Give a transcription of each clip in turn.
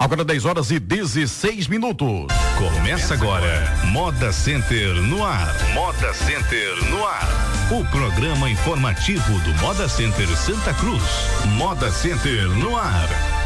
Agora 10 horas e 16 minutos. Começa agora Moda Center no ar. Moda Center no ar. O programa informativo do Moda Center Santa Cruz. Moda Center no ar.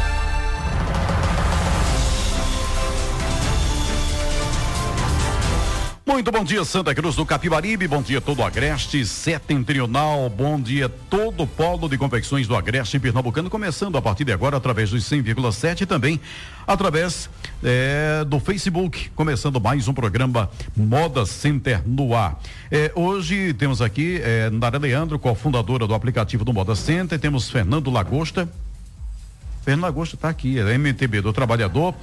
Muito bom dia, Santa Cruz do Capibaribe, bom dia todo o Agreste Setentrional, bom dia todo o polo de confecções do Agreste Pernambucano, começando a partir de agora através dos 100,7 e também através é, do Facebook, começando mais um programa Moda Center no ar. É, hoje temos aqui é, Nara Leandro, cofundadora do aplicativo do Moda Center, temos Fernando Lagosta, Fernando Agosto está aqui, é MTB do Trabalhador.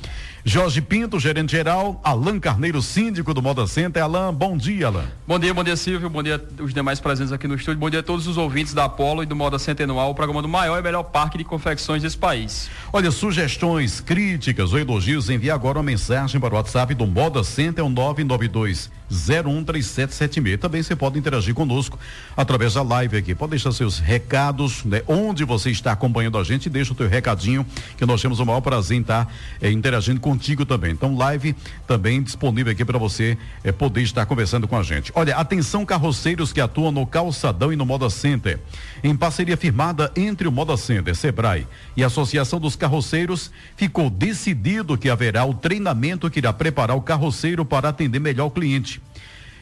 Jorge Pinto, gerente geral. Alan Carneiro, síndico do Moda Center. Alan, bom dia, Alan. Bom dia, bom dia, Silvio. Bom dia os demais presentes aqui no estúdio. Bom dia a todos os ouvintes da Apolo e do Moda Center Anual, o programa do maior e melhor parque de confecções desse país. Olha, sugestões, críticas ou elogios, envie agora uma mensagem para o WhatsApp do Moda Center, é um 992 013776. Também você pode interagir conosco através da live aqui. Pode deixar seus recados, né? Onde você está acompanhando a gente, deixa o teu recadinho, que nós temos o maior prazer em estar eh, interagindo contigo também. Então, live também disponível aqui para você eh, poder estar conversando com a gente. Olha, atenção carroceiros que atuam no Calçadão e no Moda Center. Em parceria firmada entre o Moda Center, Sebrae e a Associação dos Carroceiros, ficou decidido que haverá o treinamento que irá preparar o carroceiro para atender melhor o cliente.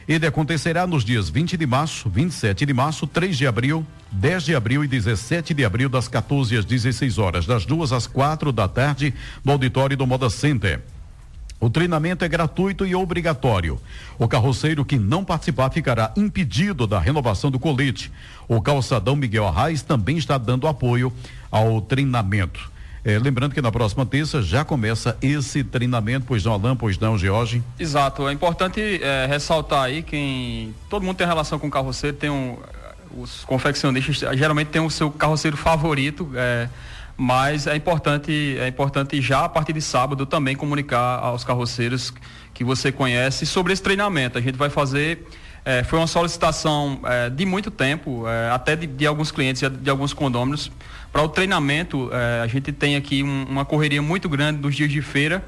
Ele acontecerá nos dias 20 de março, 27 de março, 3 de abril, 10 de abril e 17 de abril, das 14 às 16 horas, das duas às quatro da tarde, no auditório do Moda Center. O treinamento é gratuito e obrigatório. O carroceiro que não participar ficará impedido da renovação do colete. O calçadão Miguel Arraes também está dando apoio ao treinamento. É, lembrando que na próxima terça já começa esse treinamento, pois não, Alain, pois não, George? Exato, é importante é, ressaltar aí quem. Todo mundo tem relação com carroceiro, tem um. Os confeccionistas geralmente tem o seu carroceiro favorito, é, mas é importante, é importante já a partir de sábado também comunicar aos carroceiros que você conhece sobre esse treinamento. A gente vai fazer. É, foi uma solicitação é, de muito tempo, é, até de, de, alguns clientes, de, de alguns condôminos, para o treinamento, eh, a gente tem aqui um, uma correria muito grande nos dias de feira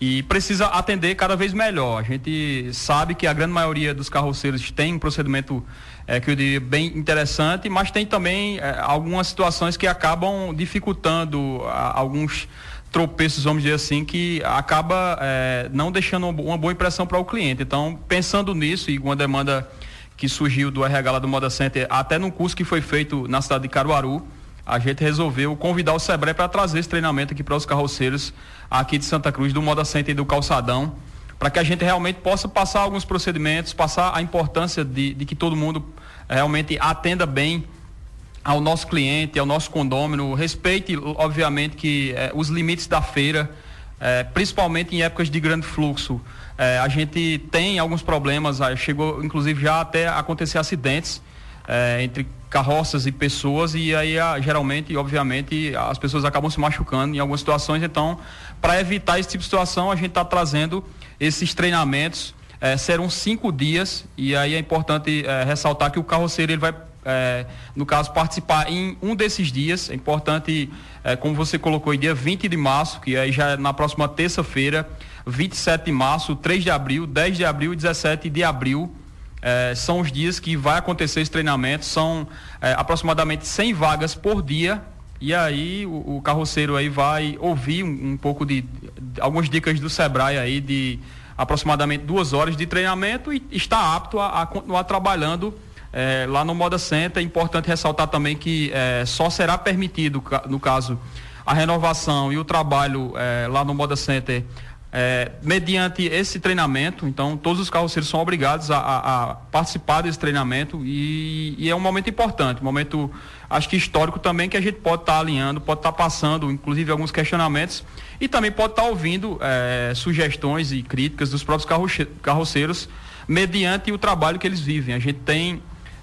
e precisa atender cada vez melhor. A gente sabe que a grande maioria dos carroceiros tem um procedimento é, que eu diria bem interessante, mas tem também é, algumas situações que acabam dificultando a, alguns tropeços, vamos dizer assim, que acaba é, não deixando uma boa impressão para o cliente. Então, pensando nisso e uma demanda que surgiu do RH lá do Moda Center, até num curso que foi feito na cidade de Caruaru, a gente resolveu convidar o Sebrae para trazer esse treinamento aqui para os carroceiros aqui de Santa Cruz, do Moda Center e do Calçadão, para que a gente realmente possa passar alguns procedimentos, passar a importância de, de que todo mundo eh, realmente atenda bem ao nosso cliente, ao nosso condômino, respeite, obviamente, que eh, os limites da feira, eh, principalmente em épocas de grande fluxo. a gente tem alguns problemas, chegou inclusive já até acontecer acidentes entre carroças e pessoas e aí a, geralmente, obviamente, as pessoas acabam se machucando em algumas situações. Então, para evitar esse tipo de situação, a gente está trazendo esses treinamentos. É, serão cinco dias e aí é importante é, ressaltar que o carroceiro ele vai é, no caso, participar em um desses dias. É importante, é, como você colocou, dia 20 de março, que aí já é na próxima terça-feira, 27 de março, 3 de abril, 10 de abril e 17 de abril. É, são os dias que vai acontecer esse treinamento, são é, aproximadamente 100 vagas por dia. E aí o, o carroceiro aí vai ouvir um, um pouco de, de, algumas dicas do Sebrae aí de aproximadamente duas horas de treinamento e está apto a, a continuar trabalhando é, lá no Moda Center. É importante ressaltar também que é, só será permitido, no caso, a renovação e o trabalho é, lá no Moda Center é, mediante esse treinamento, então todos os carroceiros são obrigados a, a, a participar desse treinamento e, e, é um momento importante, um momento acho que histórico também que a gente pode estar tá alinhando, pode estar tá passando, inclusive alguns questionamentos e também pode estar tá ouvindo é, sugestões e críticas dos próprios carroceiros mediante o trabalho que eles vivem. A gente tem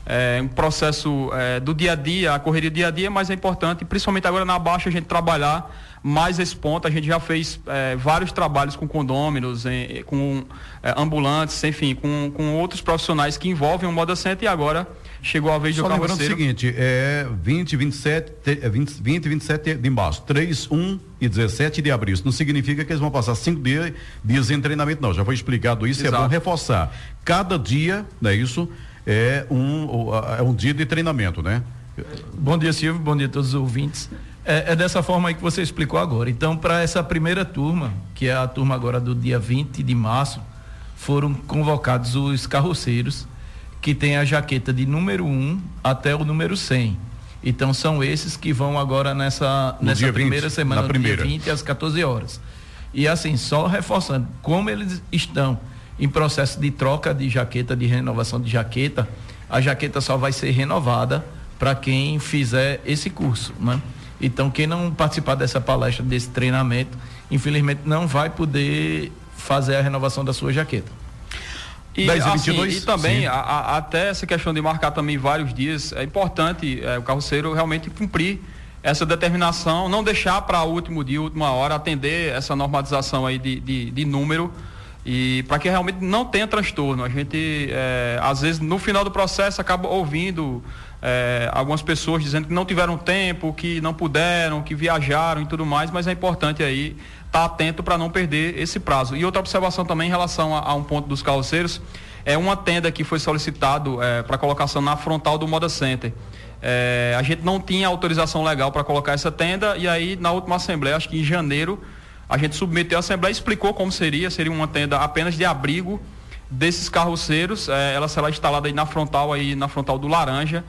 é, um processo é, do dia a dia, a correria do dia a dia, mas é importante, principalmente agora na baixa, a gente trabalhar mais esse ponto. A gente já fez é, vários trabalhos com condôminos, em, com é, ambulantes, enfim, com, com outros profissionais que envolvem o Moda Center e agora chegou a vez Só do lembrando carroceiro. o seguinte, é 20, 27, é 20, 20 e 27 de março, 3, 1 e 17 de abril. Isso não significa que eles vão passar cinco dias, dias em treinamento, não. Já foi explicado isso, Exato. é bom reforçar. Cada dia, não é isso? É um, é um dia de treinamento, né? Bom dia, Silvio. Bom dia a todos os ouvintes. É, é dessa forma aí que você explicou agora. Então, para essa primeira turma, que é a turma agora do dia 20 de março, foram convocados os carroceiros que têm a jaqueta de número 1 até o número 100. Então, são esses que vão agora nessa, No nessa dia 20, primeira semana, na primeira. dia 20 às 14 horas. E assim, só reforçando, como eles estão em processo de troca de jaqueta, de renovação de jaqueta, a jaqueta só vai ser renovada para quem fizer esse curso, né? Então, quem não participar dessa palestra, desse treinamento, infelizmente não vai poder fazer a renovação da sua jaqueta. E, 10 e assim, 22? e também, a- a- até essa questão de marcar também vários dias, é importante é, o carroceiro realmente cumprir essa determinação, não deixar para o último dia, última hora, atender essa normatização aí de, de, de número e para que realmente não tenha transtorno. A gente, é, às vezes, no final do processo, acaba ouvindo é, algumas pessoas dizendo que não tiveram tempo, que não puderam, que viajaram e tudo mais, mas é importante aí estar atento para não perder esse prazo. E outra observação também em relação a, a um ponto dos carroceiros, é uma tenda que foi solicitado é, para colocação na frontal do Moda Center. É, a gente não tinha autorização legal para colocar essa tenda e aí na última assembleia, acho que em janeiro, a gente submeteu a assembleia explicou como seria, seria uma tenda apenas de abrigo desses carroceiros, é, ela será instalada aí na frontal aí na frontal do Laranja,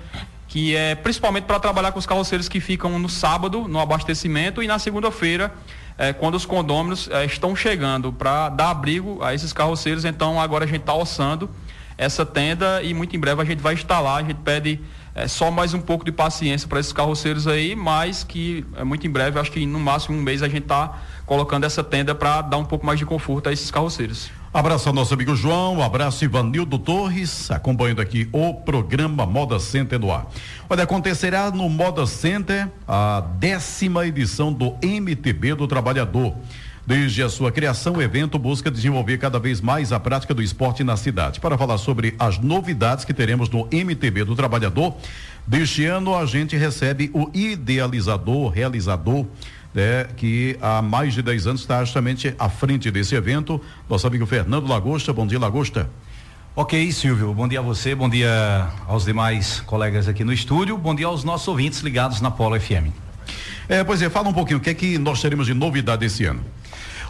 que é principalmente para trabalhar com os carroceiros que ficam no sábado no abastecimento e na segunda-feira é, quando os condôminos é, estão chegando para dar abrigo a esses carroceiros. Então agora a gente está orçando essa tenda e muito em breve a gente vai instalar. A gente pede é, só mais um pouco de paciência para esses carroceiros aí, mas que é, muito em breve, acho que no máximo um mês a gente está colocando essa tenda para dar um pouco mais de conforto a esses carroceiros. Abraço ao nosso amigo João, abraço Ivanildo Torres, acompanhando aqui o programa Moda Center no ar. Olha, acontecerá no Moda Center a décima edição do MTB do Trabalhador. Desde a sua criação, o evento busca desenvolver cada vez mais a prática do esporte na cidade. Para falar sobre as novidades que teremos no MTB do Trabalhador, deste ano a gente recebe o idealizador, realizador né, que há mais de 10 anos está justamente à frente desse evento, nosso amigo Fernando Lagosta. Bom dia, Lagosta. Ok, Silvio. Bom dia a você, bom dia aos demais colegas aqui no estúdio, bom dia aos nossos ouvintes ligados na Polo FM. É, pois é, fala um pouquinho, o que é que nós teremos de novidade esse ano?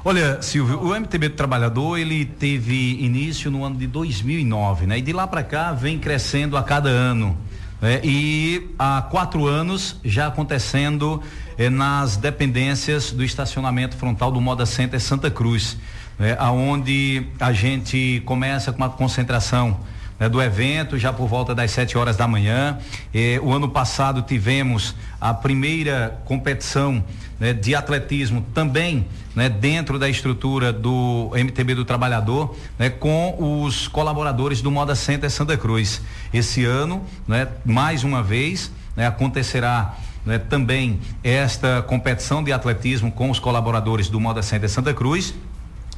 Olha, Silvio, o MTB do Trabalhador, ele teve início no ano de 2009, né? E de lá para cá vem crescendo a cada ano. Né? E há quatro anos já acontecendo eh, nas dependências do estacionamento frontal do Moda Center Santa Cruz, né? Aonde a gente começa com uma concentração né, do evento, já por volta das 7 horas da manhã. Eh, o ano passado tivemos a primeira competição né, de atletismo também né, dentro da estrutura do MTB do Trabalhador, né, com os colaboradores do Moda Center Santa Cruz. Esse ano, né, mais uma vez, né, acontecerá né, também esta competição de atletismo com os colaboradores do Moda Center Santa Cruz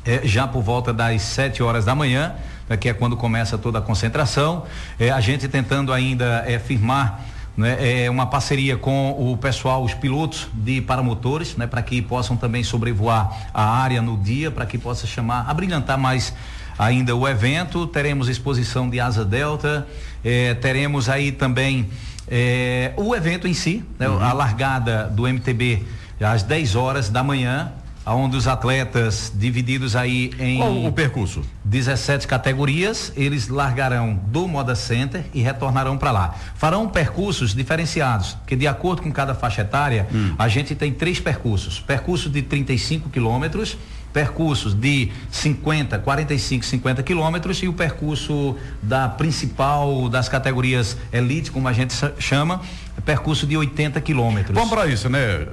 é, já por volta das 7 horas da manhã, né, que é quando começa toda a concentração. É, a gente tentando ainda é, firmar né, é, uma parceria com o pessoal, os pilotos de paramotores, né, para que possam também sobrevoar a área no dia, para que possa chamar, abrilhantar mais ainda o evento. Teremos exposição de asa delta, eh, teremos aí também eh, o evento em si, né, a largada do MTB às 10 horas da manhã, onde os atletas divididos aí em Qual o percurso? 17 categorias, eles largarão do Moda Center e retornarão para lá. Farão percursos diferenciados, porque de acordo com cada faixa etária, a gente tem três percursos: percurso de 35 quilômetros, percursos de 50, 45, 50 quilômetros e o percurso da principal das categorias elite, como a gente chama, percurso de 80 quilômetros. Vamos para isso, né?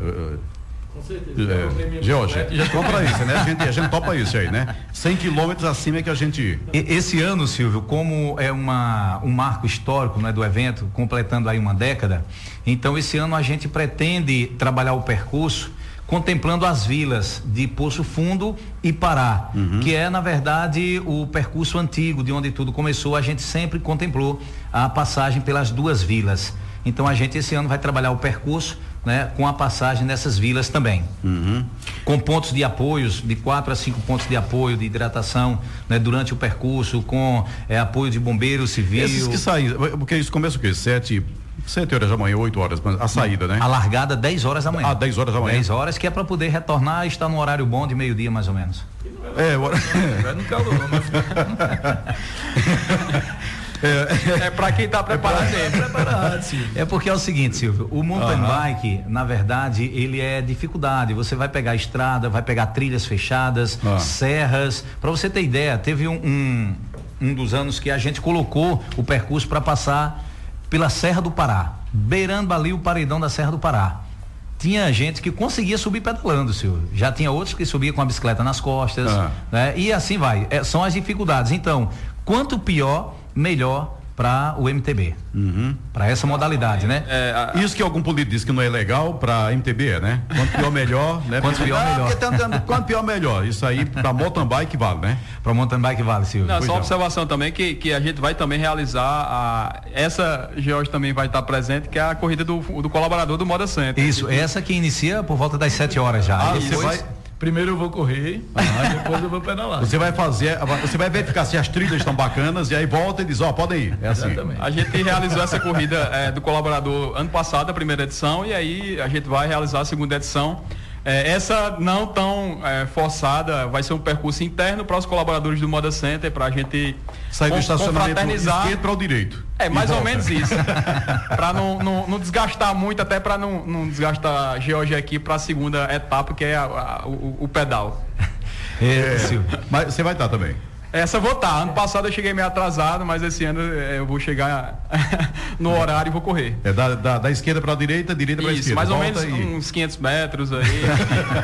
Com certeza. É, George, para isso, né? A gente, a gente topa isso aí, né? 100 quilômetros acima é que a gente. E- Esse ano, Silvio, como é uma, um marco histórico né, do evento, completando aí uma década, então esse ano a gente pretende trabalhar o percurso contemplando as vilas de Poço Fundo e Pará, uhum. que é na verdade o percurso antigo de onde tudo começou. A gente sempre contemplou a passagem pelas duas vilas. Então a gente esse ano vai trabalhar o percurso né, com a passagem nessas vilas também. Uhum. Com pontos de apoios, de quatro a cinco pontos de apoio, de hidratação né, durante o percurso, com é, apoio de bombeiro civil. Esses que saem, porque isso começa o quê? Sete Sete horas da manhã, oito horas, a saída, né? A largada 10 horas da manhã. Ah, 10 horas da manhã. 10 horas, que é para poder retornar e estar no horário bom de meio-dia, mais ou menos. É, hora... é no calor, mas... É, é para quem está preparado. É, preparado é porque é o seguinte, Silvio, o mountain uhum. bike, na verdade, ele é dificuldade. Você vai pegar estrada, vai pegar trilhas fechadas, uhum. serras. Para você ter ideia, teve um, um, um dos anos que a gente colocou o percurso para passar pela Serra do Pará, beirando ali o paredão da Serra do Pará. Tinha gente que conseguia subir pedalando, senhor. Já tinha outros que subia com a bicicleta nas costas, ah. né? E assim vai. É, são as dificuldades. Então, quanto pior, melhor para o MTB. Uhum. Para essa modalidade, né? É, a, Isso que algum político disse que não é legal para MTB, é, né? Quanto pior melhor, né? Quanto pior ah, melhor. Tá quanto pior melhor. Isso aí para mountain bike vale, né? Para mountain bike vale, Silvio. Não, só uma observação também que, que a gente vai também realizar a essa George também vai estar presente, que é a corrida do, do colaborador do Moda Center. Isso, essa que inicia por volta das 7 horas já. Ah, você vai Primeiro eu vou correr, ah, depois eu vou pedalar. Você vai fazer, você vai verificar se as trilhas estão bacanas e aí volta e diz, ó, oh, podem ir. É assim. Exatamente. A gente realizou essa corrida é, do colaborador ano passado, a primeira edição, e aí a gente vai realizar a segunda edição. É, essa não tão é, forçada, vai ser um percurso interno para os colaboradores do Moda Center, para a gente sair do estacionamento esquerdo para o direito. É, mais ou menos isso. para não, não, não, desgastar muito, até para não, não desgastar a Georgia aqui para a segunda etapa, que é a, a, o, o, pedal. É, mas você vai estar também. Essa vou estar. Tá. Ano passado eu cheguei meio atrasado, mas esse ano é, eu vou chegar no horário e vou correr. É da, da, da esquerda para a direita, direita para a esquerda. mais ou menos e... uns 500 metros aí.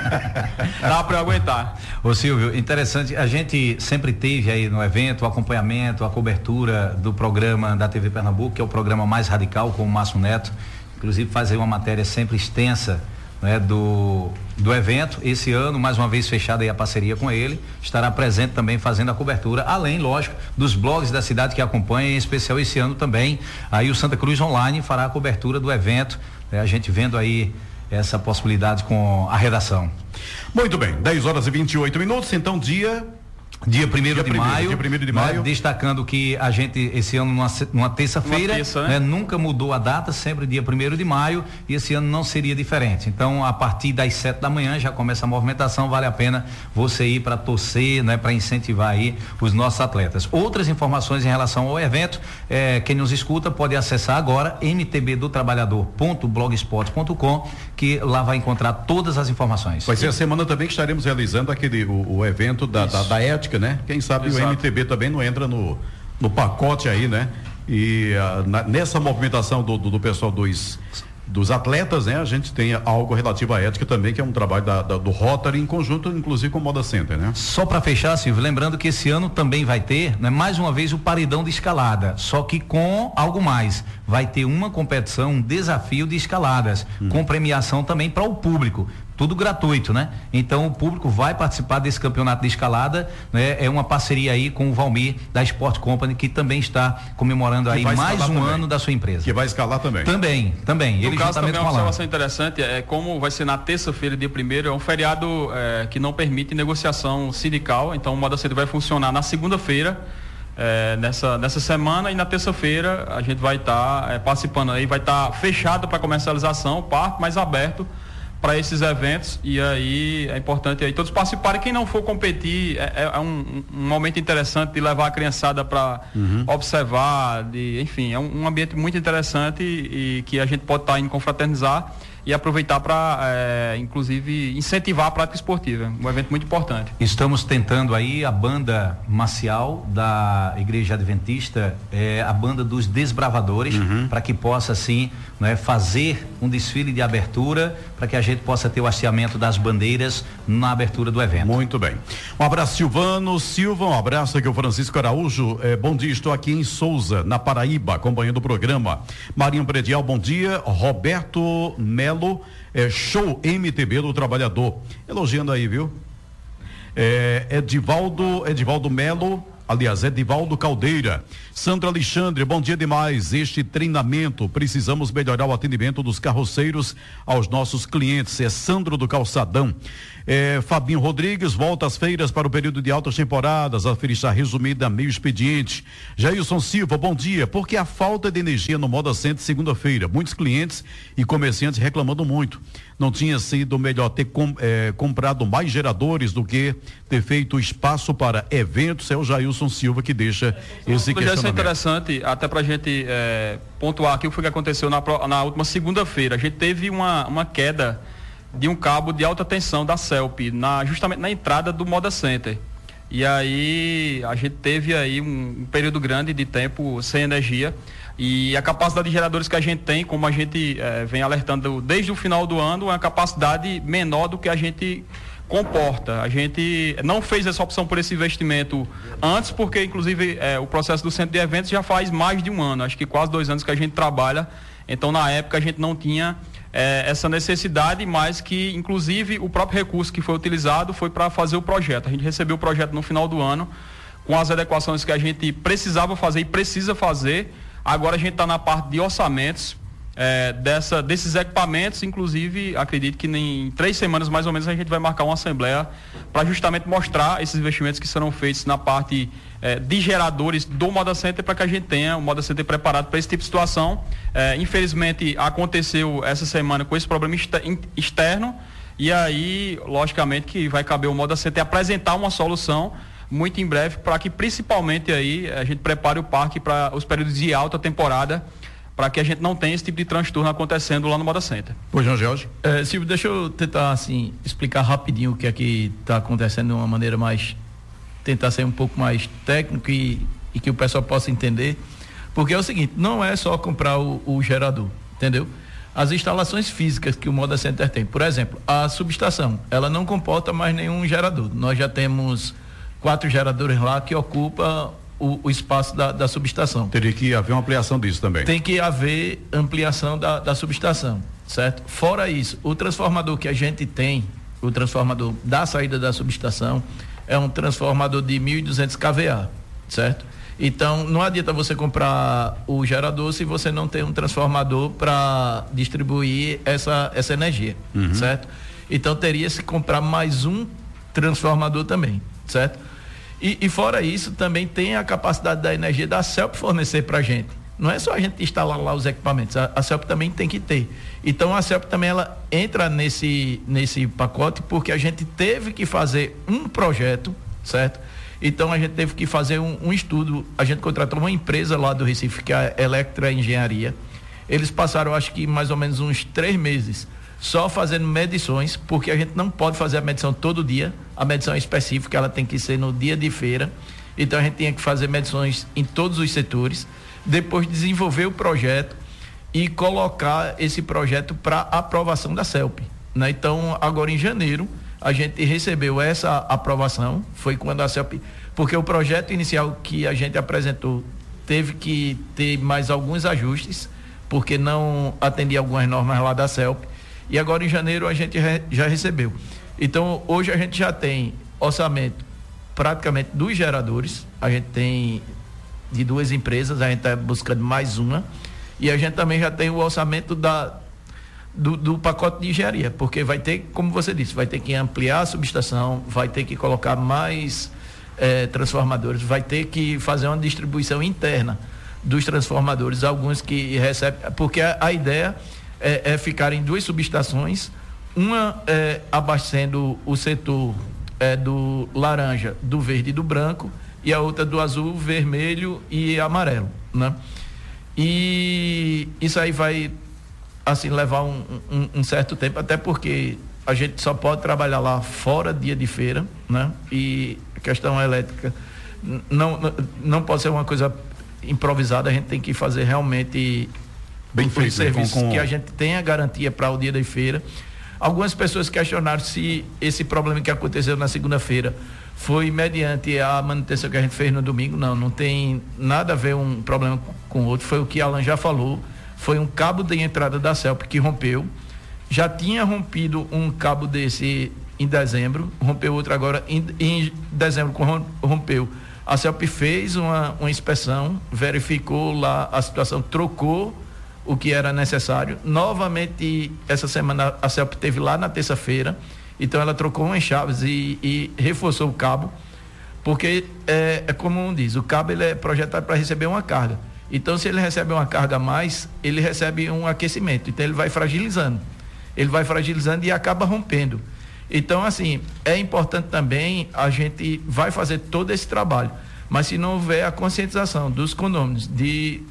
Dá para eu aguentar. Ô Silvio, interessante. A gente sempre teve aí no evento o acompanhamento, a cobertura do programa da TV Pernambuco, que é o programa mais radical com o Márcio Neto. Inclusive fazer uma matéria sempre extensa né, do, do evento. Esse ano, mais uma vez fechada a parceria com ele, estará presente também fazendo a cobertura, além, lógico, dos blogs da cidade que acompanham, em especial esse ano também. Aí o Santa Cruz Online fará a cobertura do evento, né, a gente vendo aí essa possibilidade com a redação. Muito bem, 10 horas e 28 minutos, então dia Dia 1 de maio. Dia primeiro de né, maio. Destacando que a gente, esse ano, numa, numa terça-feira, terça, né? né? nunca mudou a data, sempre dia 1 de maio, e esse ano não seria diferente. Então, a partir das 7 da manhã já começa a movimentação, vale a pena você ir para torcer, né? Para incentivar aí os nossos atletas. Outras informações em relação ao evento, eh, quem nos escuta pode acessar agora mtbdotrabalhador.blogspot.com, que lá vai encontrar todas as informações. Vai ser a semana também que estaremos realizando aquele o, o evento da, da, da ética né? Quem sabe Exato. o MTB também não entra no, no pacote aí, né? E uh, na, nessa movimentação do, do, do, pessoal dos, dos atletas, né? A gente tem algo relativo à ética também, que é um trabalho da, da, do Rotary em conjunto, inclusive com o Moda Center, né? Só para fechar, Silvio, lembrando que esse ano também vai ter, né, mais uma vez, o paredão de escalada, só que com algo mais. Vai ter uma competição, um desafio de escaladas, hum. com premiação também para o público tudo gratuito, né? Então o público vai participar desse campeonato de escalada, né? É uma parceria aí com o Valmir da Sport Company que também está comemorando que aí mais um também. ano da sua empresa. Que vai escalar também. Também, também. No Ele caso também uma observação interessante é como vai ser na terça-feira, dia primeiro, é um feriado é, que não permite negociação sindical, então o Moda Cedo vai funcionar na segunda-feira. É, nessa, nessa semana e na terça-feira a gente vai estar tá, é, participando aí, vai estar tá fechado para comercialização, o parque, mas aberto para esses eventos e aí é importante aí todos participarem. Quem não for competir é, é, é um, um, momento interessante de levar a criançada para uhum. observar, de, enfim, é um, um, ambiente muito interessante e, e que a gente pode estar tá indo confraternizar e aproveitar para, é, inclusive, incentivar a prática esportiva. Um evento muito importante. Estamos tentando aí a banda marcial da Igreja Adventista, é, a banda dos desbravadores, uhum. para que possa, assim, né, fazer um desfile de abertura para que a gente possa ter o hasteamento das bandeiras na abertura do evento. Muito bem. Um abraço, Silvano. Silva, um abraço aqui, o Francisco Araújo. É, bom dia, estou aqui em Souza, na Paraíba, acompanhando o programa. Marinho Predial, bom dia. Roberto Melo, é, show MTB do Trabalhador. Elogiando aí, viu? É, Edivaldo, Edivaldo Melo, aliás, Edivaldo Caldeira. Sandra Alexandre, bom dia demais. Este treinamento, precisamos melhorar o atendimento dos carroceiros aos nossos clientes. É Sandro do Calçadão. É, Fabinho Rodrigues volta às feiras para o período de altas temporadas. A feira está resumida meio expediente. Jailson Silva, bom dia. Porque a falta de energia no Moda Center segunda-feira. Muitos clientes e comerciantes reclamando muito. Não tinha sido melhor ter com, é, comprado mais geradores do que ter feito espaço para eventos. É o Jailson Silva que deixa esse questionamento. Isso é interessante, até para a gente é, pontuar aqui o que aconteceu na, na última segunda-feira. A gente teve uma, uma queda de um cabo de alta tensão da CELP, na, justamente na entrada do Moda Center. E aí a gente teve aí um, um, período grande de tempo sem energia e a capacidade de geradores que a gente tem, como a gente eh, vem alertando desde o final do ano, é uma capacidade menor do que a gente comporta. A gente não fez essa opção por esse investimento antes, porque inclusive eh, o processo do centro de eventos já faz mais de um ano, acho que quase dois anos que a gente trabalha. Então na época a gente não tinha é, essa necessidade, mas que, inclusive, o próprio recurso que foi utilizado foi para fazer o projeto. A gente recebeu o projeto no final do ano, com as adequações que a gente precisava fazer e precisa fazer. Agora a gente está na parte de orçamentos é, dessa, desses equipamentos, inclusive, acredito que em três semanas mais ou menos a gente vai marcar uma assembleia para justamente mostrar esses investimentos que serão feitos na parte é, de geradores do Moda Center para que a gente tenha o Moda Center preparado para esse tipo de situação. É, infelizmente aconteceu essa semana com esse problema externo e aí, logicamente, que vai caber o Moda Center apresentar uma solução muito em breve para que principalmente aí a gente prepare o parque para os períodos de alta temporada para que a gente não tenha esse tipo de transtorno acontecendo lá no Moda Center. Pois não, Jorge? É, Silvio, deixa eu tentar assim explicar rapidinho o que é que está acontecendo de uma maneira mais tentar ser um pouco mais técnico e, e, que o pessoal possa entender, porque é o seguinte, não é só comprar o, o gerador, entendeu? As instalações físicas que o Moda Center tem, por exemplo, a subestação, ela não comporta mais nenhum gerador. Nós já temos quatro geradores lá que ocupam o, o espaço da, da, subestação. Teria que haver uma ampliação disso também. Tem que haver ampliação da, da subestação, certo? Fora isso, o transformador que a gente tem, o transformador da saída da subestação, é um transformador de 1.200 kVA, certo? Então, não adianta você comprar o gerador se você não tem um transformador para distribuir essa, essa energia, uhum. certo? Então, teria se comprar mais um transformador também, certo? E, e, fora isso, também tem a capacidade da energia da CELP fornecer para a gente. Não é só a gente instalar lá os equipamentos, a, a CELP também tem que ter. Então a CELP também ela entra nesse, nesse pacote porque a gente teve que fazer um projeto, certo? Então a gente teve que fazer um, um estudo, a gente contratou uma empresa lá do Recife, que é a Electra Engenharia. Eles passaram, acho que mais ou menos uns três meses só fazendo medições, porque a gente não pode fazer a medição todo dia. A medição específica, ela tem que ser no dia de feira. Então a gente tinha que fazer medições em todos os setores, depois desenvolver o projeto e colocar esse projeto para aprovação da CELP. Né? Então, agora em janeiro, a gente recebeu essa aprovação, foi quando a CELP, porque o projeto inicial que a gente apresentou teve que ter mais alguns ajustes, porque não atendia algumas normas lá da CELP e agora em janeiro a gente já recebeu. Então hoje a gente já tem orçamento praticamente dos geradores, a gente tem de duas empresas, a gente está buscando mais uma, e a gente também já tem o orçamento da, do, do, pacote de engenharia, porque vai ter, como você disse, vai ter que ampliar a subestação, vai ter que colocar mais eh, transformadores, vai ter que fazer uma distribuição interna dos transformadores, alguns que recebem, porque a, a ideia é, é ficar em duas subestações, uma é, abastecendo o setor é, do laranja, do verde e do branco, e a outra do azul, vermelho e amarelo, né? E isso aí vai assim levar um, um, um, certo tempo, até porque a gente só pode trabalhar lá fora dia de feira, né? E a questão elétrica não, não pode ser uma coisa improvisada, a gente tem que fazer realmente Bem feito, serviços com, com... que a gente tenha garantia para o dia da feira. Algumas pessoas questionaram se esse problema que aconteceu na segunda-feira foi mediante a manutenção que a gente fez no domingo. Não, não tem nada a ver um problema com o outro. Foi o que Alan já falou. Foi um cabo de entrada da CELP que rompeu. Já tinha rompido um cabo desse em dezembro, rompeu outro agora em, em dezembro rompeu. A CELP fez uma, uma inspeção, verificou lá a situação, trocou o que era necessário. Novamente, essa semana a CELP teve lá na terça-feira, então ela trocou umas chaves e, e reforçou o cabo, porque é, é, como diz, o cabo ele é projetado para receber uma carga. Então, se ele recebe uma carga a mais, ele recebe um aquecimento. Então, ele vai fragilizando. Ele vai fragilizando e acaba rompendo. Então, assim, é importante também a gente vai fazer todo esse trabalho. Mas se não houver a conscientização dos condôminos de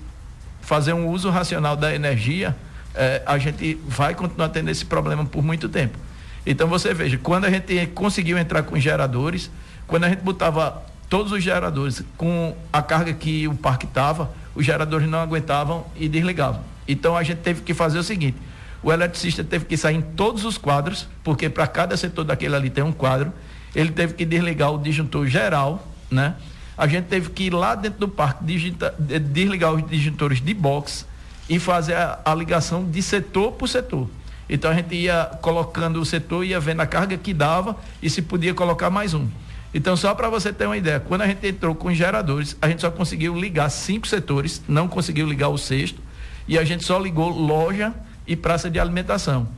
fazer um uso racional da energia, eh, a gente vai continuar tendo esse problema por muito tempo. Então você veja, quando a gente conseguiu entrar com geradores, quando a gente botava todos os geradores com a carga que o parque estava, os geradores não aguentavam e desligavam. Então a gente teve que fazer o seguinte: o eletricista teve que sair em todos os quadros, porque para cada setor daquele ali tem um quadro. Ele teve que desligar o disjuntor geral, né? A gente teve que ir lá dentro do parque digita, desligar os disjuntores de box e fazer a, a ligação de setor por setor. Então a gente ia colocando o setor, ia vendo a carga que dava e se podia colocar mais um. Então, só para você ter uma ideia, quando a gente entrou com os geradores, a gente só conseguiu ligar cinco setores, não conseguiu ligar o sexto, e a gente só ligou loja e praça de alimentação.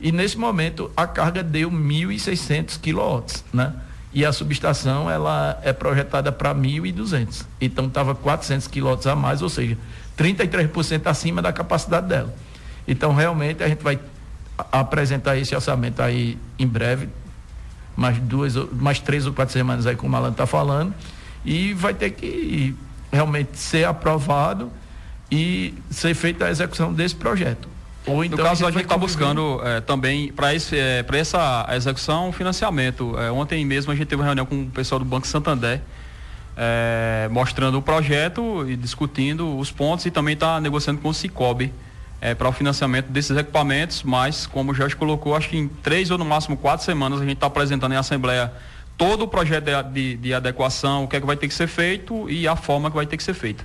E nesse momento a carga deu 1.600 quilowatts, né? E a subestação ela é projetada para 1.200. Então estava 400 quilowatts a mais, ou seja, 33% acima da capacidade dela. Então realmente a gente vai apresentar esse orçamento aí em breve, mais duas, mais três ou quatro semanas aí, como o Alan está falando, e vai ter que realmente ser aprovado e ser feita a execução desse projeto. Ou então, no caso, a gente está buscando é, também, para é, essa execução, financiamento. É, ontem mesmo a gente teve uma reunião com o pessoal do Banco Santander, é, mostrando o projeto e discutindo os pontos e também está negociando com o Cicobi é, para o financiamento desses equipamentos, mas como o Jorge colocou, acho que em três ou no máximo quatro semanas a gente está apresentando em Assembleia todo o projeto de, de, de adequação, o que é que vai ter que ser feito e a forma que vai ter que ser feita.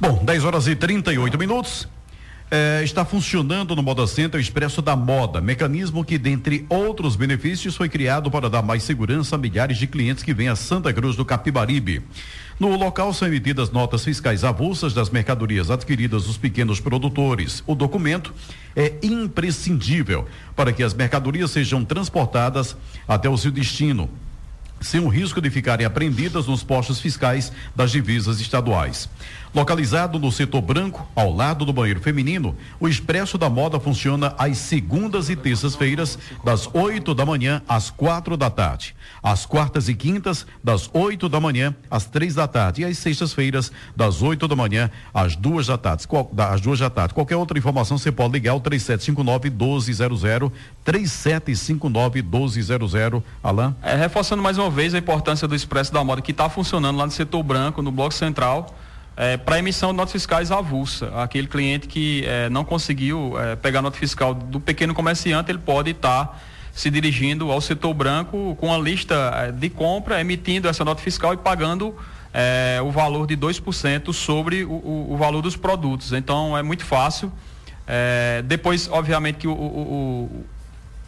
Bom, 10 horas e 38 minutos. É, está funcionando no Moda Center o Expresso da Moda, mecanismo que, dentre outros benefícios, foi criado para dar mais segurança a milhares de clientes que vêm a Santa Cruz do Capibaribe. No local são emitidas notas fiscais avulsas das mercadorias adquiridas dos pequenos produtores. O documento é imprescindível para que as mercadorias sejam transportadas até o seu destino, sem o risco de ficarem apreendidas nos postos fiscais das divisas estaduais. Localizado no setor branco, ao lado do banheiro feminino, o Expresso da Moda funciona às segundas e terças-feiras, das 8 da manhã às quatro da tarde. Às quartas e quintas, das 8 da manhã às três da tarde. E às sextas-feiras, das 8 da manhã às duas da tarde. Qual, às da tarde. Qualquer outra informação você pode ligar ao 3759 1200 3759 1200. Alain? É, reforçando mais uma vez a importância do Expresso da Moda que está funcionando lá no setor branco, no Bloco Central é, para emissão de notas fiscais avulsa. Aquele cliente que é, não conseguiu é, pegar nota fiscal do pequeno comerciante, ele pode estar tá se dirigindo ao setor branco com a lista é, de compra, emitindo essa nota fiscal e pagando é, o valor de 2% sobre o, o, o, valor dos produtos. Então é muito fácil. É, depois, obviamente, que o, o,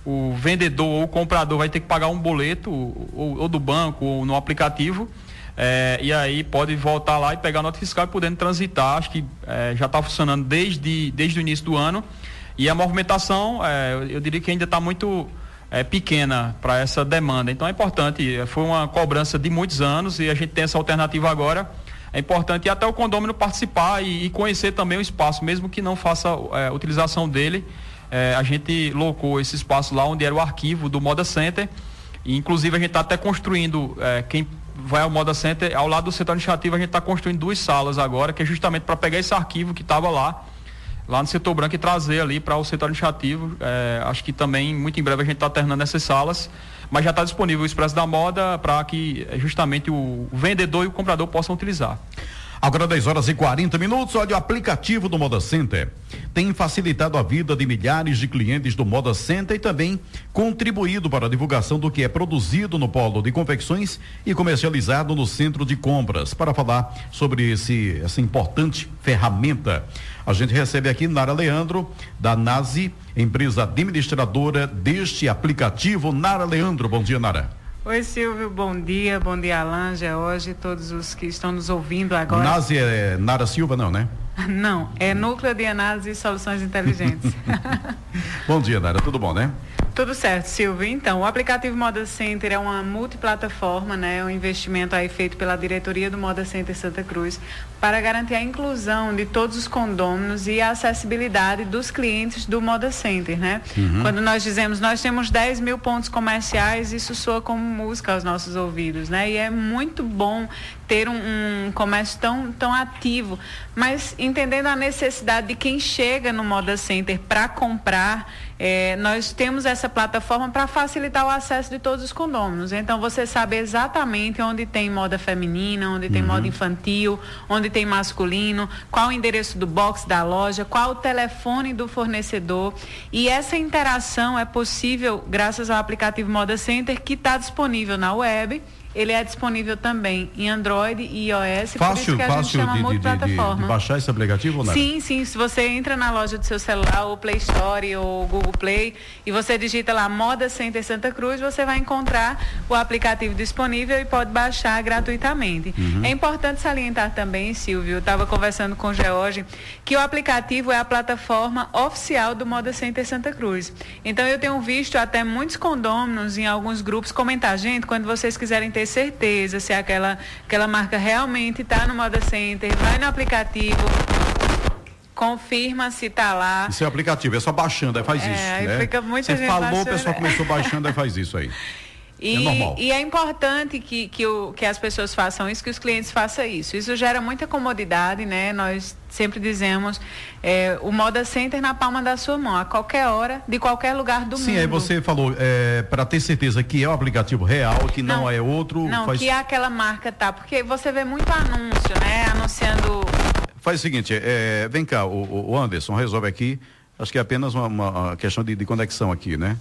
o, vendedor ou o comprador vai ter que pagar um boleto ou, ou do banco ou no aplicativo é, e aí pode voltar lá e pegar a nota fiscal e podendo transitar. Acho que é, já está funcionando desde, desde o início do ano. E a movimentação, é, eu diria que ainda está muito é, pequena para essa demanda. Então é importante, é, foi uma cobrança de muitos anos e a gente tem essa alternativa agora. É importante até o condômino participar e, e conhecer também o espaço, mesmo que não faça é, utilização dele. a gente locou esse espaço lá onde era o arquivo do Moda Center. E, inclusive a gente está até construindo, quem vai ao Moda Center, ao lado do setor administrativo a gente está construindo duas salas agora, que é justamente para pegar esse arquivo que estava lá, lá no setor branco e trazer ali para o setor administrativo. É, acho que também muito em breve a gente está terminando essas salas, mas já está disponível o Expresso da Moda para que é, justamente o vendedor e o comprador possam utilizar. Agora 10 horas e 40 minutos. Olha, o aplicativo do Moda Center tem facilitado a vida de milhares de clientes do Moda Center e também contribuído para a divulgação do que é produzido no polo de confecções e comercializado no centro de compras. Para falar sobre esse, essa importante ferramenta, a gente recebe aqui Nara Leandro, da NASI, empresa administradora deste aplicativo. Nara Leandro, bom dia, Nara. Oi, Silvio, bom dia. Bom dia, Alan, George, todos os que estão nos ouvindo agora. Nase é Nara Silva, não, né? Não, é Núcleo de Análise e Soluções Inteligentes. bom dia, Nara, tudo bom, né? Tudo certo, Silvio. Então, o aplicativo Moda Center é uma multiplataforma, né? É um investimento aí feito pela diretoria do Moda Center Santa Cruz para garantir a inclusão de todos os condôminos e a acessibilidade dos clientes do Moda Center, né? Uhum. Quando nós dizemos nós temos 10 mil pontos comerciais, isso soa como música aos nossos ouvidos, né? E é muito bom ter um, um, comércio tão, tão ativo, mas entendendo a necessidade de quem chega no Moda Center para comprar é, nós temos essa plataforma para facilitar o acesso de todos os condôminos. Então, você sabe exatamente onde tem moda feminina, onde tem uhum. moda infantil, onde tem masculino, qual o endereço do box da loja, qual o telefone do fornecedor. E essa interação é possível graças ao aplicativo Moda Center, que está disponível na web ele é disponível também em Android e iOS, fácil, por isso que a gente chama de, multiplataforma. De, de, baixar esse aplicativo ou não? Sim, sim. Se você entra na loja do seu celular, ou Play Store ou Google Play, e você digita lá Moda Center Santa Cruz, você vai encontrar o aplicativo disponível e pode baixar gratuitamente. Uhum. É importante salientar também, Silvio, eu estava conversando com o George, que o aplicativo é a plataforma oficial do Moda Center Santa Cruz. Então eu tenho visto até muitos condôminos em alguns grupos comentar, gente, quando vocês quiserem ter ter certeza se aquela, aquela marca realmente está no Moda Center, vai no aplicativo, confirma se está lá. Isso é aplicativo, é só baixando, aí faz é, isso. Aí né? fica muita Você falou, o pessoal começou baixando, aí faz isso aí. E é, normal. e é importante que, que, o, que as pessoas façam isso, que os clientes façam isso. Isso gera muita comodidade, né? Nós sempre dizemos é, o Moda Center na palma da sua mão, a qualquer hora, de qualquer lugar do Sim, mundo. Sim, aí você falou, é, para ter certeza que é o aplicativo real, que não, não é outro. Não, faz... que aquela marca tá, porque você vê muito anúncio, né? Anunciando. Faz o seguinte, é, vem cá, o, o, Anderson resolve aqui, acho que é apenas uma, uma questão de, de conexão aqui, né?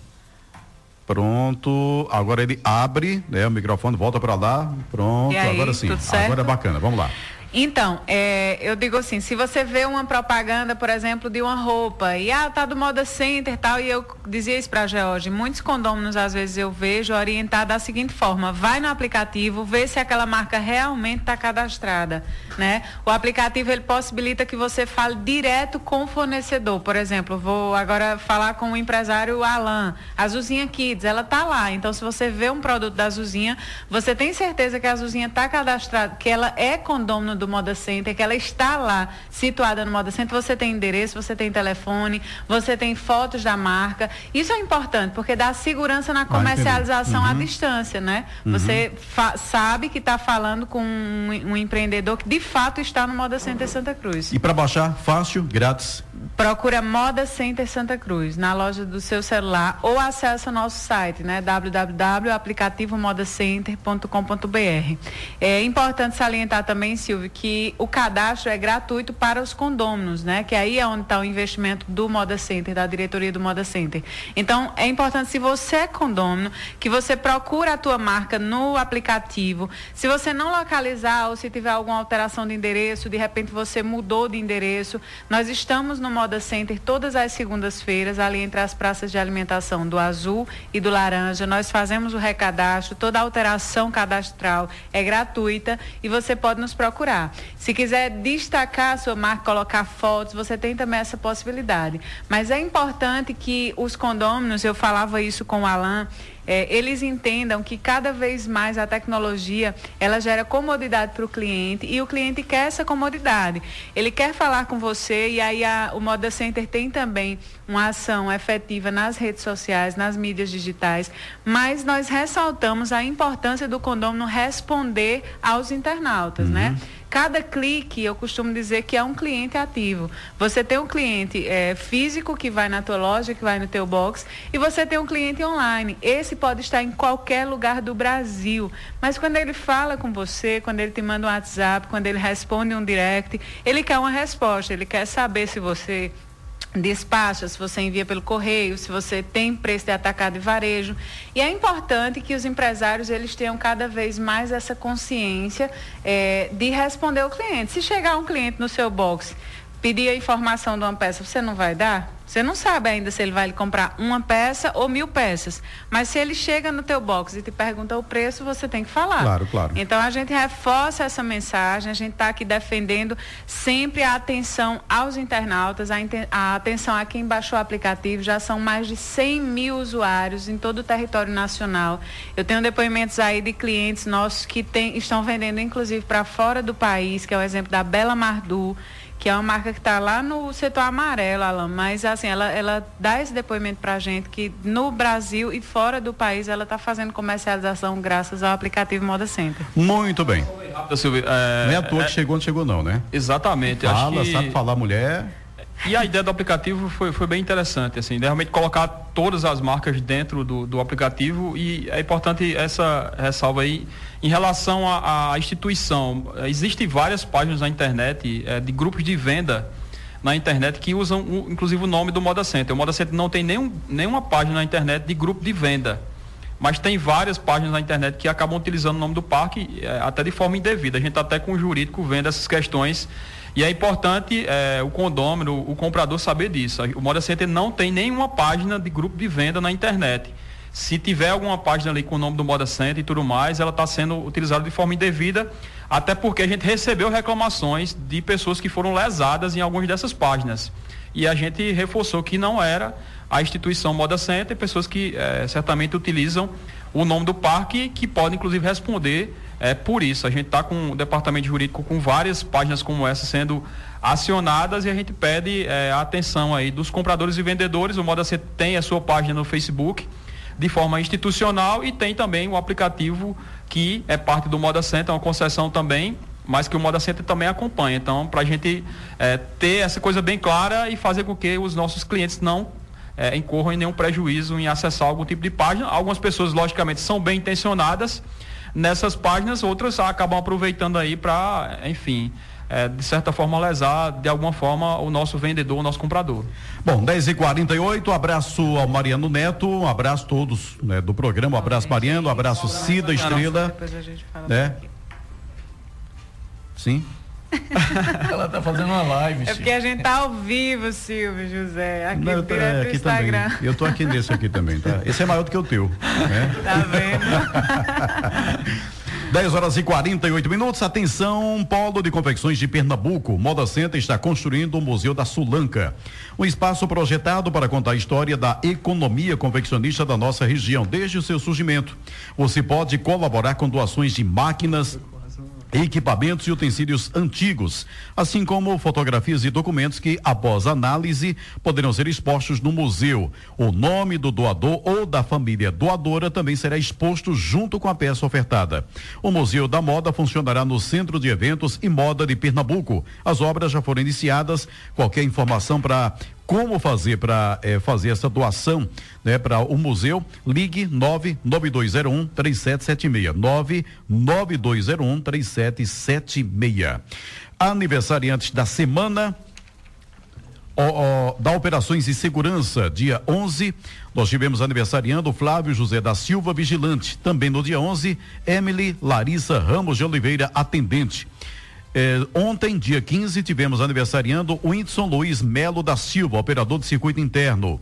Pronto. Agora ele abre, né? O microfone volta para lá. Pronto. Aí, agora sim. Agora é bacana. Vamos lá. Então, é, eu digo assim, se você vê uma propaganda, por exemplo, de uma roupa, e ah, tá do Moda Center e tal, e eu dizia isso para George, muitos condôminos às vezes eu vejo orientado da seguinte forma, vai no aplicativo, vê se aquela marca realmente está cadastrada, né? O aplicativo ele possibilita que você fale direto com o fornecedor, por exemplo, vou agora falar com o empresário Alan, a Zuzinha Kids, ela tá lá, então se você vê um produto da Zuzinha, você tem certeza que a Zuzinha está cadastrada, que ela é condômino do Moda Center, que ela está lá situada no Moda Center, você tem endereço, você tem telefone, você tem fotos da marca. Isso é importante, porque dá segurança na ah, comercialização ah, uhum. à distância, né? Uhum. Você sabe que está falando com um, um, empreendedor que de fato está no Moda Center Santa Cruz. E para baixar, fácil, grátis? Procura Moda Center Santa Cruz na loja do seu celular ou acessa nosso site, né? www.aplicativo-modacenter.com.br. É importante salientar também, Silvio, que o cadastro é gratuito para os condôminos, né? Que aí é onde está o investimento do Moda Center, da diretoria do Moda Center. Então, é importante, se você é condômino, que você procure a tua marca no aplicativo. Se você não localizar ou se tiver alguma alteração de endereço, de repente você mudou de endereço, nós estamos no Moda Center todas as segundas-feiras, ali entre as praças de alimentação do azul e do laranja. Nós fazemos o recadastro, toda alteração cadastral é gratuita e você pode nos procurar. Se quiser destacar a sua marca, colocar fotos, você tem também essa possibilidade. Mas é importante que os condôminos, eu falava isso com o Alan, é, eles entendam que cada vez mais a tecnologia ela gera comodidade para o cliente e o cliente quer essa comodidade. Ele quer falar com você e aí a, o Moda Center tem também uma ação efetiva nas redes sociais, nas mídias digitais, mas nós ressaltamos a importância do condômino responder aos internautas, né? uhum. né? Cada clique, eu costumo dizer que é um cliente ativo. Você tem um cliente é, físico que vai na tua loja, que vai no teu box, e você tem um cliente online. Esse pode estar em qualquer lugar do Brasil. Mas quando ele fala com você, quando ele te manda um WhatsApp, quando ele responde um direct, ele quer uma resposta, ele quer saber se você despacha, se você envia pelo correio, se você tem preço de atacado e varejo. E é importante que os empresários eles tenham cada vez mais essa consciência é, de responder ao cliente. Se chegar um cliente no seu box, pedir a informação de uma peça, você não vai dar? Você não sabe ainda se ele vai lhe comprar uma peça ou mil peças. Mas se ele chega no teu box e te pergunta o preço, você tem que falar. Claro, claro. Então a gente reforça essa mensagem, a gente está aqui defendendo sempre a atenção aos internautas, a, atenção a quem baixou o aplicativo. Já são mais de 100 mil usuários em todo o território nacional. Eu tenho depoimentos aí de clientes nossos que tem, estão vendendo inclusive para fora do país, que é o exemplo da Bela Mardu que é uma marca que está lá no setor amarelo, Alan, mas assim, ela, ela dá esse depoimento para a gente que no Brasil e fora do país ela está fazendo comercialização graças ao aplicativo Moda Center. Muito bem. Silvio, é, não é à toa é, que chegou, não chegou não, né? Exatamente. Fala, que... sabe falar mulher. E a ideia do aplicativo foi, foi bem interessante, assim, realmente colocar todas as marcas dentro do, do aplicativo e é importante essa ressalva aí em relação à, instituição. Existem várias páginas na internet é, de grupos de venda na internet que usam um, inclusive o nome do Moda Center. O Moda Center não tem nenhum, nenhuma página na internet de grupo de venda. Mas tem várias páginas na internet que acabam utilizando o nome do parque é, até de forma indevida. A gente está até com o jurídico vendo essas questões e é importante é, o condômino, o comprador saber disso. O Moda Center não tem nenhuma página de grupo de venda na internet. Se tiver alguma página ali com o nome do Moda Center e tudo mais, ela está sendo utilizada de forma indevida, até porque a gente recebeu reclamações de pessoas que foram lesadas em algumas dessas páginas. E a gente reforçou que não era a instituição Moda Center, pessoas que é, certamente utilizam o nome do parque, que podem inclusive responder é por isso. A gente está com o departamento jurídico com várias páginas como essa sendo acionadas e a gente pede é, a atenção aí dos compradores e vendedores. O Moda Center tem a sua página no Facebook de forma institucional e tem também o aplicativo que é parte do Moda Center, uma concessão também, mas que o Moda Center também acompanha. Então, para a gente é, ter essa coisa bem clara e fazer com que os nossos clientes não é, incorram em nenhum prejuízo em acessar algum tipo de página. Algumas pessoas, logicamente, são bem intencionadas nessas páginas, outras acabam aproveitando aí para, enfim, é, de certa forma lesar de alguma forma o nosso vendedor, o nosso comprador. Bom, 10h48, abraço ao Mariano Neto, um abraço a todos né, do programa, um abraço Mariano, um abraço Cida Estrela. Depois a gente fala né? Sim. Ela tá fazendo uma live. É porque a gente tá ao vivo, Silvio José. Aqui Não, eu tô, é, aqui Instagram. Também. Eu tô aqui nesse aqui também, tá? Esse é maior do que o teu. Né? Tá vendo? 10 horas e 48 minutos. Atenção, Polo de Confecções de Pernambuco. Moda Center está construindo o Museu da Sulanca. Um espaço projetado para contar a história da economia confeccionista da nossa região, desde o seu surgimento. Você pode colaborar com doações de máquinas equipamentos e utensílios antigos, assim como fotografias e documentos que, após análise, poderão ser expostos no museu. O nome do doador ou da família doadora também será exposto junto com a peça ofertada. O Museu da Moda funcionará no Centro de Eventos e Moda de Pernambuco. As obras já foram iniciadas. Qualquer informação para como fazer para é, fazer essa doação né, para o museu, ligue 99201 3776. 99201 3776. Aniversariantes da semana. da Operações de Segurança, dia 11, nós tivemos aniversariando Flávio José da Silva, vigilante. Também no dia 11, Emily Larissa Ramos de Oliveira, atendente. É, ontem, dia 15, tivemos aniversariando o Whindersson Luiz Melo da Silva, operador de circuito interno.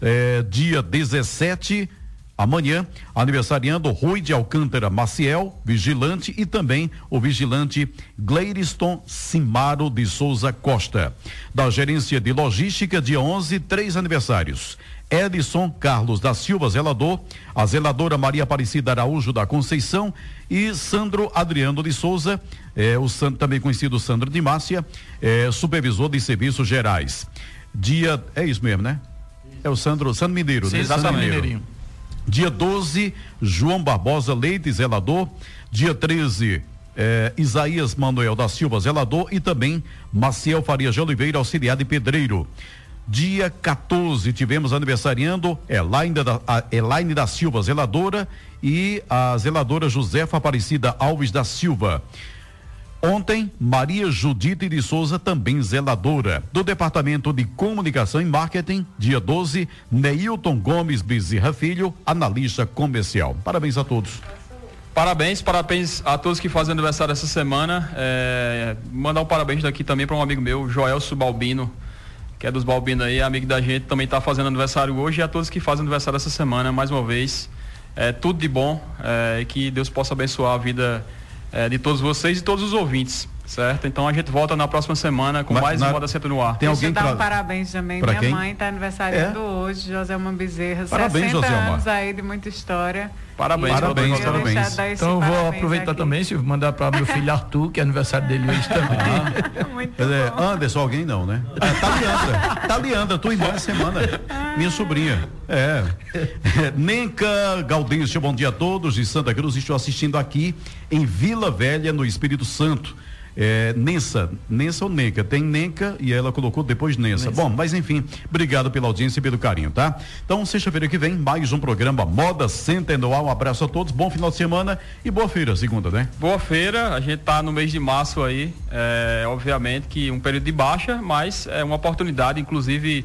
É, dia 17, amanhã, aniversariando Rui de Alcântara Maciel, vigilante, e também o vigilante Gleiriston Simaro de Souza Costa. Da gerência de logística, dia 11, três aniversários. Edson Carlos da Silva, zelador, a zeladora Maria Aparecida Araújo da Conceição e Sandro Adriano de Souza, é, o Sandro, também conhecido Sandro de Márcia, é, supervisor de serviços gerais. Dia, é isso mesmo, né? É o Sandro, Sandro Mineiro, Sim, né? Exatamente. Mineiro. Dia 12, João Barbosa Leite, zelador. Dia 13, eh, Isaías Manuel da Silva, zelador, e também Maciel Faria de Oliveira, auxiliar de pedreiro. Dia 14 tivemos aniversariando Elaine da, da Silva, zeladora, e a zeladora Josefa Aparecida Alves da Silva. Ontem, Maria Judite de Souza, também zeladora. Do Departamento de Comunicação e Marketing, dia 12, Neilton Gomes Bezerra Filho, analista comercial. Parabéns a todos. Parabéns, parabéns a todos que fazem aniversário essa semana. É, mandar um parabéns daqui também para um amigo meu, Joel Subalbino, que é dos Balbino aí, amigo da gente, também está fazendo aniversário hoje, e a todos que fazem aniversário essa semana, mais uma vez. É, tudo de bom, é, que Deus possa abençoar a vida é, de todos vocês e todos os ouvintes. Certo? Então a gente volta na próxima semana com Mas, mais na... um Moda Centro no ar. Tem Deixa alguém eu dar pra... um parabéns também. Pra Minha quem? mãe está aniversariando é? hoje, Joselma Bezerra. Parabéns, 60 Joselma. anos aí de muita história. Parabéns, parabéns, parabéns. Então eu vou aproveitar aqui. também, se mandar para meu filho Arthur, que é aniversário dele hoje também. Ah, Muito é, Anderson, alguém não, né? Ah, tá Leandra, tá Leandra, tua irmã é semana. Minha sobrinha. É. Nenca Gaudêncio, bom dia a todos de Santa Cruz. Estou assistindo aqui em Vila Velha, no Espírito Santo é, Nensa, Nensa ou Nenca, tem Nenca e ela colocou depois Nensa. Bom, mas enfim, obrigado pela audiência e pelo carinho, tá? Então, sexta-feira que vem, mais um programa Moda Centenual. Um abraço a todos, bom final de semana e boa feira, segunda, né? Boa feira, a gente tá no mês de março aí, é, obviamente que um período de baixa, mas é uma oportunidade, inclusive.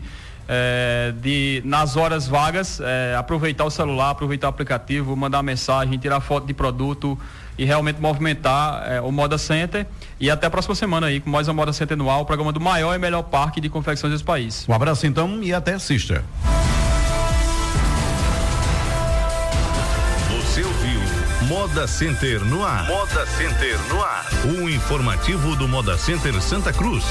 É, de nas horas vagas é, aproveitar o celular, aproveitar o aplicativo, mandar mensagem, tirar foto de produto, e realmente movimentar é, o Moda Center. E até a próxima semana aí com mais uma Moda Center anual, o programa do maior e melhor parque de confecções desse país. Um abraço então e até sexta. Você ouviu Moda Center no ar. Moda Center no ar. O informativo do Moda Center Santa Cruz.